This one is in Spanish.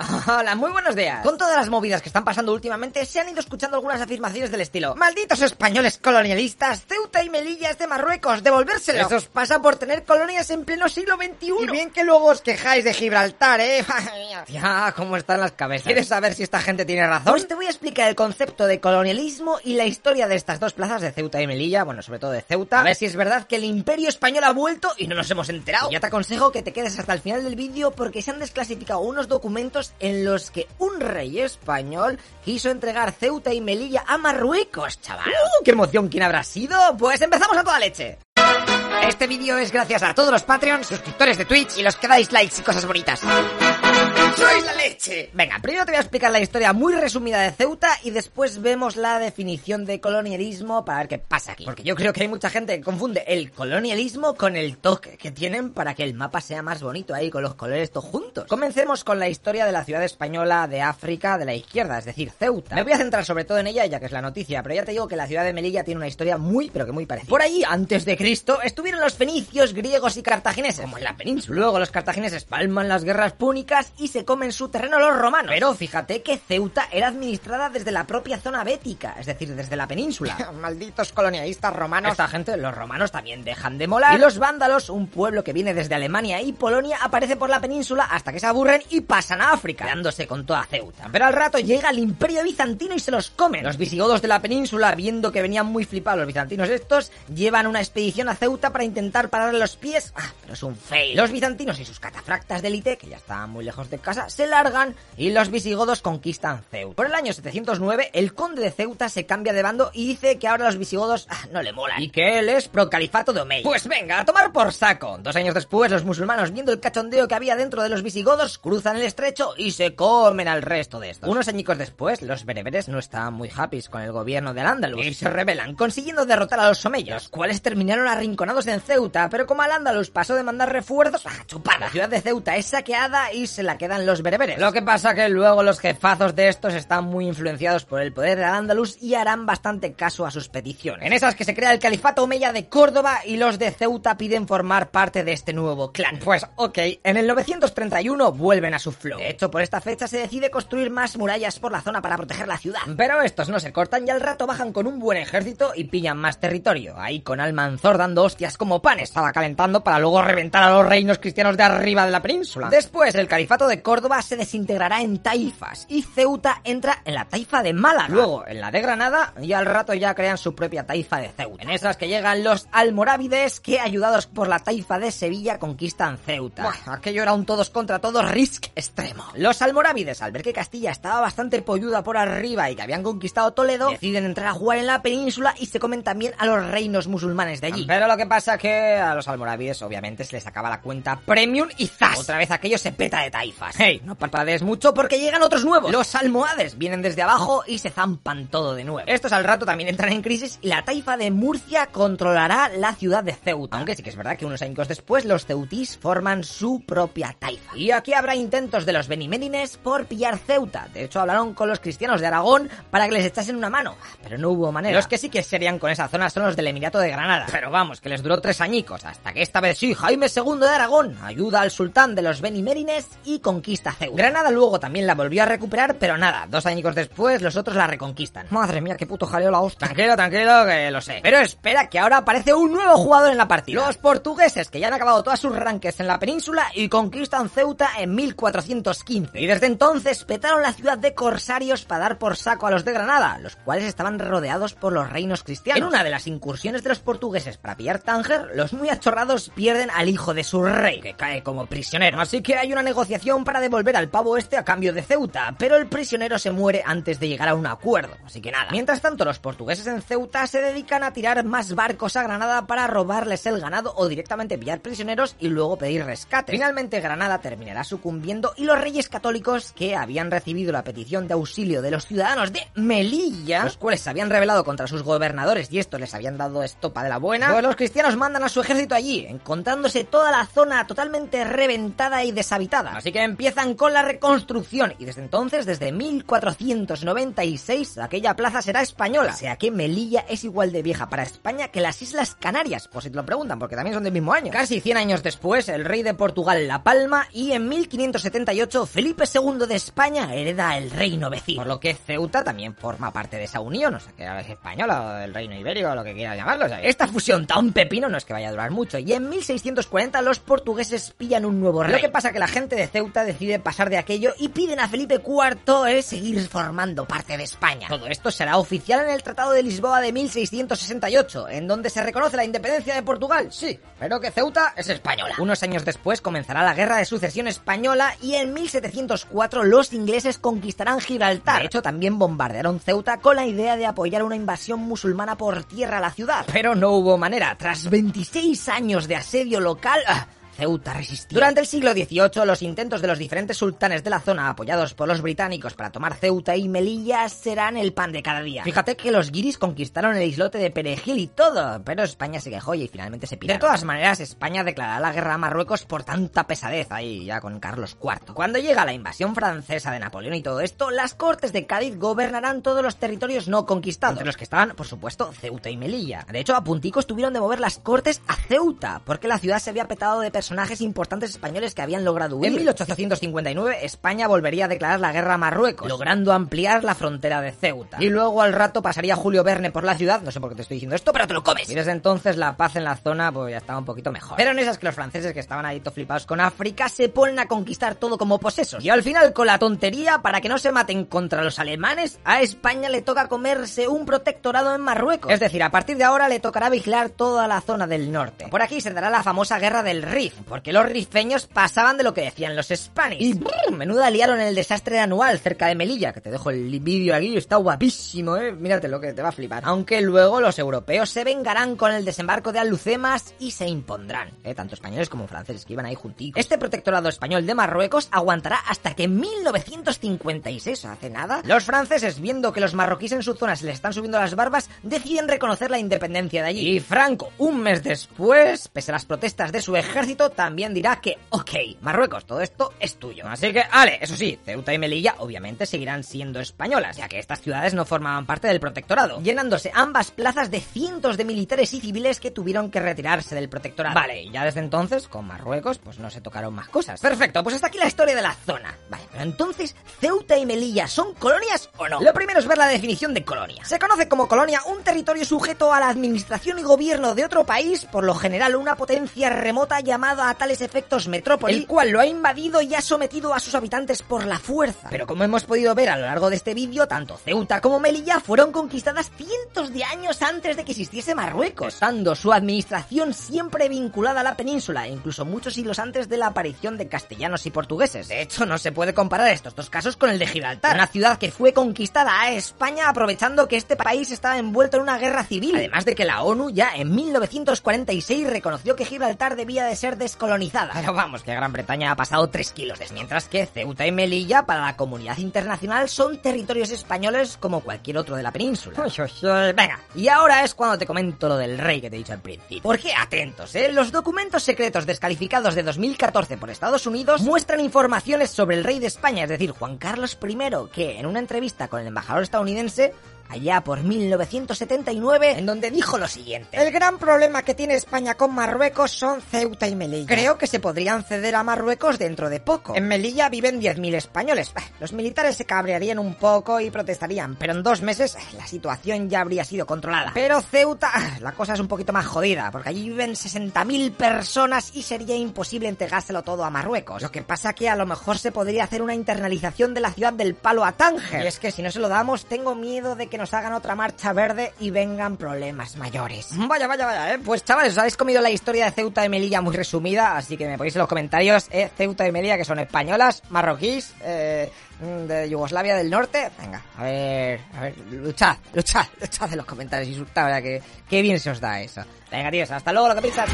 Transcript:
Ah, Hola, muy buenos días. Con todas las movidas que están pasando últimamente, se han ido escuchando algunas afirmaciones del estilo Malditos españoles colonialistas, Ceuta y Melilla es de Marruecos, devolvérselo. Eso os pasa por tener colonias en pleno siglo XXI. Y bien que luego os quejáis de Gibraltar, ¿eh? ya, ¿cómo están las cabezas? ¿Quieres saber si esta gente tiene razón? Pues te voy a explicar el concepto de colonialismo y la historia de estas dos plazas de Ceuta y Melilla, bueno, sobre todo de Ceuta. A ver si es verdad que el imperio español ha vuelto y no nos hemos enterado. ya te aconsejo que te quedes hasta el final del vídeo porque se han desclasificado unos documentos en los que un rey español quiso entregar Ceuta y Melilla a Marruecos, chaval. ¡Uh, ¡Qué emoción! ¿Quién habrá sido? Pues empezamos a toda leche. Este vídeo es gracias a todos los Patreons, suscriptores de Twitch y los que dais likes y cosas bonitas. ¡Sois la leche! Venga, primero te voy a explicar la historia muy resumida de Ceuta y después vemos la definición de colonialismo para ver qué pasa aquí. Porque yo creo que hay mucha gente que confunde el colonialismo con el toque que tienen para que el mapa sea más bonito ahí con los colores todos juntos. Comencemos con la historia de la ciudad española de África de la izquierda, es decir, Ceuta. Me voy a centrar sobre todo en ella ya que es la noticia, pero ya te digo que la ciudad de Melilla tiene una historia muy pero que muy parecida. Por ahí, antes de Cristo, estuvieron los fenicios, griegos y cartagineses, como en la península. Luego los cartagineses palman las guerras púnicas y se comen su terreno los romanos. Pero fíjate que Ceuta era administrada desde la propia zona bética, es decir, desde la península. Malditos colonialistas romanos. Esta gente, los romanos también dejan de molar. Y los vándalos, un pueblo que viene desde Alemania y Polonia, aparece por la península hasta que se aburren y pasan a África, quedándose con toda Ceuta. Pero al rato llega el imperio bizantino y se los comen. Los visigodos de la península, viendo que venían muy flipados los bizantinos estos, llevan una expedición a Ceuta para intentar pararle los pies. Ah, pero es un fail. Los bizantinos y sus catafractas de élite, que ya estaban muy lejos de casa, se largan y los visigodos conquistan Ceuta. Por el año 709, el conde de Ceuta se cambia de bando y dice que ahora los visigodos ah, no le molan y que él es procalifato de Omeya. Pues venga, a tomar por saco. Dos años después, los musulmanos, viendo el cachondeo que había dentro de los visigodos, cruzan el estrecho y se comen al resto de estos. Unos añicos después, los bereberes no estaban muy happy con el gobierno del Andalus y se rebelan, consiguiendo derrotar a los omeyos, cuales terminaron arrinconados en Ceuta, pero como al Andalus pasó de mandar refuerzos, a chupar. La ciudad de Ceuta es saqueada y se la quedan los bereberes. Lo que pasa que luego los jefazos de estos están muy influenciados por el poder de Andalus y harán bastante caso a sus peticiones. En esas que se crea el califato omeya de Córdoba y los de Ceuta piden formar parte de este nuevo clan. Pues ok, en el 931 vuelven a su flow. De hecho, por esta fecha se decide construir más murallas por la zona para proteger la ciudad. Pero estos no se cortan y al rato bajan con un buen ejército y pillan más territorio. Ahí con Almanzor dando hostias como pan estaba calentando para luego reventar a los reinos cristianos de arriba de la península. Después, el califato de Córdoba se desintegrará en taifas y Ceuta entra en la taifa de Málaga. Luego, en la de Granada, y al rato ya crean su propia taifa de Ceuta. En esas que llegan los almorávides que, ayudados por la taifa de Sevilla, conquistan Ceuta. Buah, aquello era un todos contra todos risk extremo. Los almorávides, al ver que Castilla estaba bastante polluda por arriba y que habían conquistado Toledo, deciden entrar a jugar en la península y se comen también a los reinos musulmanes de allí. Pero lo que pasa que a los almorávides obviamente se les acaba la cuenta premium y ¡zas! Otra vez aquello se peta de Hey, no parpadees mucho porque llegan otros nuevos. Los almohades vienen desde abajo y se zampan todo de nuevo. Estos al rato también entran en crisis y la taifa de Murcia controlará la ciudad de Ceuta. Aunque sí que es verdad que unos años después los ceutís forman su propia taifa. Y aquí habrá intentos de los benimerines por pillar Ceuta. De hecho hablaron con los cristianos de Aragón para que les echasen una mano. Pero no hubo manera. Los que sí que serían con esa zona son los del Emirato de Granada. Pero vamos, que les duró tres añicos. Hasta que esta vez sí, Jaime II de Aragón ayuda al sultán de los benimerines y conquista Ceuta. Granada luego también la volvió a recuperar, pero nada, dos añicos después los otros la reconquistan. Madre mía, qué puto jaleo la hostia. Tranquilo, tranquilo, que lo sé. Pero espera, que ahora aparece un nuevo jugador en la partida. Los portugueses, que ya han acabado todas sus ranques en la península y conquistan Ceuta en 1415. Y desde entonces petaron la ciudad de corsarios para dar por saco a los de Granada, los cuales estaban rodeados por los reinos cristianos. En una de las incursiones de los portugueses para pillar Tánger, los muy achorrados pierden al hijo de su rey, que cae como prisionero. Así que hay una negociación para devolver al pavo este a cambio de Ceuta, pero el prisionero se muere antes de llegar a un acuerdo. Así que nada. Mientras tanto, los portugueses en Ceuta se dedican a tirar más barcos a Granada para robarles el ganado o directamente pillar prisioneros y luego pedir rescate. Finalmente, Granada terminará sucumbiendo y los reyes católicos que habían recibido la petición de auxilio de los ciudadanos de Melilla, los cuales se habían rebelado contra sus gobernadores y estos les habían dado estopa de la buena, pues los cristianos mandan a su ejército allí, encontrándose toda la zona totalmente reventada y deshabitada. Así que empiezan con la reconstrucción y desde entonces, desde 1496, aquella plaza será española. O sea que Melilla es igual de vieja para España que las Islas Canarias, por si te lo preguntan, porque también son del mismo año. Casi 100 años después, el rey de Portugal La Palma y en 1578 Felipe II de España hereda el reino vecino. Por lo que Ceuta también forma parte de esa unión, o sea que es española o del reino ibérico o lo que quieras llamarlo. esta fusión tan pepino no es que vaya a durar mucho y en 1640 los portugueses pillan un nuevo rey. Lo que pasa que la gente de Ceuta decide pasar de aquello y piden a Felipe IV eh, seguir formando parte de España. Todo esto será oficial en el Tratado de Lisboa de 1668, en donde se reconoce la independencia de Portugal, sí, pero que Ceuta es española. Unos años después comenzará la Guerra de Sucesión Española y en 1704 los ingleses conquistarán Gibraltar. De hecho, también bombardearon Ceuta con la idea de apoyar una invasión musulmana por tierra a la ciudad. Pero no hubo manera. Tras 26 años de asedio local... Ah, Ceuta resistió. Durante el siglo XVIII, los intentos de los diferentes sultanes de la zona, apoyados por los británicos para tomar Ceuta y Melilla, serán el pan de cada día. Fíjate que los guiris conquistaron el islote de Perejil y todo, pero España se quejó y finalmente se piraron. De todas maneras, España declarará la guerra a Marruecos por tanta pesadez ahí, ya con Carlos IV. Cuando llega la invasión francesa de Napoleón y todo esto, las cortes de Cádiz gobernarán todos los territorios no conquistados, entre los que estaban, por supuesto, Ceuta y Melilla. De hecho, a punticos tuvieron de mover las cortes a Ceuta, porque la ciudad se había petado de personas personajes importantes españoles que habían logrado huir. En 1859 España volvería a declarar la guerra a Marruecos, logrando ampliar la frontera de Ceuta. Y luego al rato pasaría Julio Verne por la ciudad, no sé por qué te estoy diciendo esto, pero te lo comes. Y desde entonces la paz en la zona pues ya estaba un poquito mejor. Pero en esas que los franceses que estaban ahí todo flipados con África se ponen a conquistar todo como posesos. Y al final con la tontería, para que no se maten contra los alemanes, a España le toca comerse un protectorado en Marruecos. Es decir, a partir de ahora le tocará vigilar toda la zona del norte. Por aquí se dará la famosa guerra del Rif, porque los rifeños pasaban de lo que decían los Spanish. Y menuda liaron en el desastre anual cerca de Melilla, que te dejo el vídeo aquí, está guapísimo, eh, mírate lo que te va a flipar. Aunque luego los europeos se vengarán con el desembarco de Alucemas y se impondrán, eh, tanto españoles como franceses que iban ahí juntitos. Este protectorado español de Marruecos aguantará hasta que en 1956, hace nada, los franceses, viendo que los marroquíes en su zona se les están subiendo las barbas, deciden reconocer la independencia de allí. Y Franco, un mes después, pese a las protestas de su ejército, también dirá que, ok, Marruecos, todo esto es tuyo. Así que, ale, eso sí, Ceuta y Melilla obviamente seguirán siendo españolas, ya que estas ciudades no formaban parte del protectorado, llenándose ambas plazas de cientos de militares y civiles que tuvieron que retirarse del protectorado. Vale, y ya desde entonces, con Marruecos, pues no se tocaron más cosas. Perfecto, pues hasta aquí la historia de la zona. Vale, pero entonces, ¿Ceuta y Melilla son colonias o no? Lo primero es ver la definición de colonia. Se conoce como colonia un territorio sujeto a la administración y gobierno de otro país, por lo general una potencia remota llamada a tales efectos metrópoli, el cual lo ha invadido y ha sometido a sus habitantes por la fuerza. Pero como hemos podido ver a lo largo de este vídeo, tanto Ceuta como Melilla fueron conquistadas cientos de años antes de que existiese Marruecos, estando su administración siempre vinculada a la península, incluso muchos siglos antes de la aparición de castellanos y portugueses. De hecho, no se puede comparar estos dos casos con el de Gibraltar, una ciudad que fue conquistada a España aprovechando que este país estaba envuelto en una guerra civil, además de que la ONU ya en 1946 reconoció que Gibraltar debía de ser descolonizada. Pero vamos, que Gran Bretaña ha pasado 3 kilos de mientras que Ceuta y Melilla para la comunidad internacional son territorios españoles como cualquier otro de la península. Venga, y ahora es cuando te comento lo del rey que te he dicho al principio. Porque atentos, ¿eh? Los documentos secretos descalificados de 2014 por Estados Unidos muestran informaciones sobre el rey de España, es decir, Juan Carlos I, que en una entrevista con el embajador estadounidense allá por 1979, en donde dijo lo siguiente. El gran problema que tiene España con Marruecos son Ceuta y Melilla. Creo que se podrían ceder a Marruecos dentro de poco. En Melilla viven 10.000 españoles. Los militares se cabrearían un poco y protestarían, pero en dos meses la situación ya habría sido controlada. Pero Ceuta, la cosa es un poquito más jodida, porque allí viven 60.000 personas y sería imposible entregárselo todo a Marruecos. Lo que pasa que a lo mejor se podría hacer una internalización de la ciudad del palo a Tánger. Y es que si no se lo damos, tengo miedo de que nos hagan otra marcha verde y vengan problemas mayores. Vaya, vaya, vaya, ¿eh? Pues chavales, os habéis comido la historia de Ceuta y Melilla muy resumida, así que me ponéis en los comentarios, ¿eh? Ceuta y Melilla, que son españolas, marroquíes, eh, de Yugoslavia del Norte. Venga, a ver, a ver, luchad, luchad, luchad en los comentarios, insultad, que, que bien se os da eso. Venga, tíos, hasta luego, lo que piensas.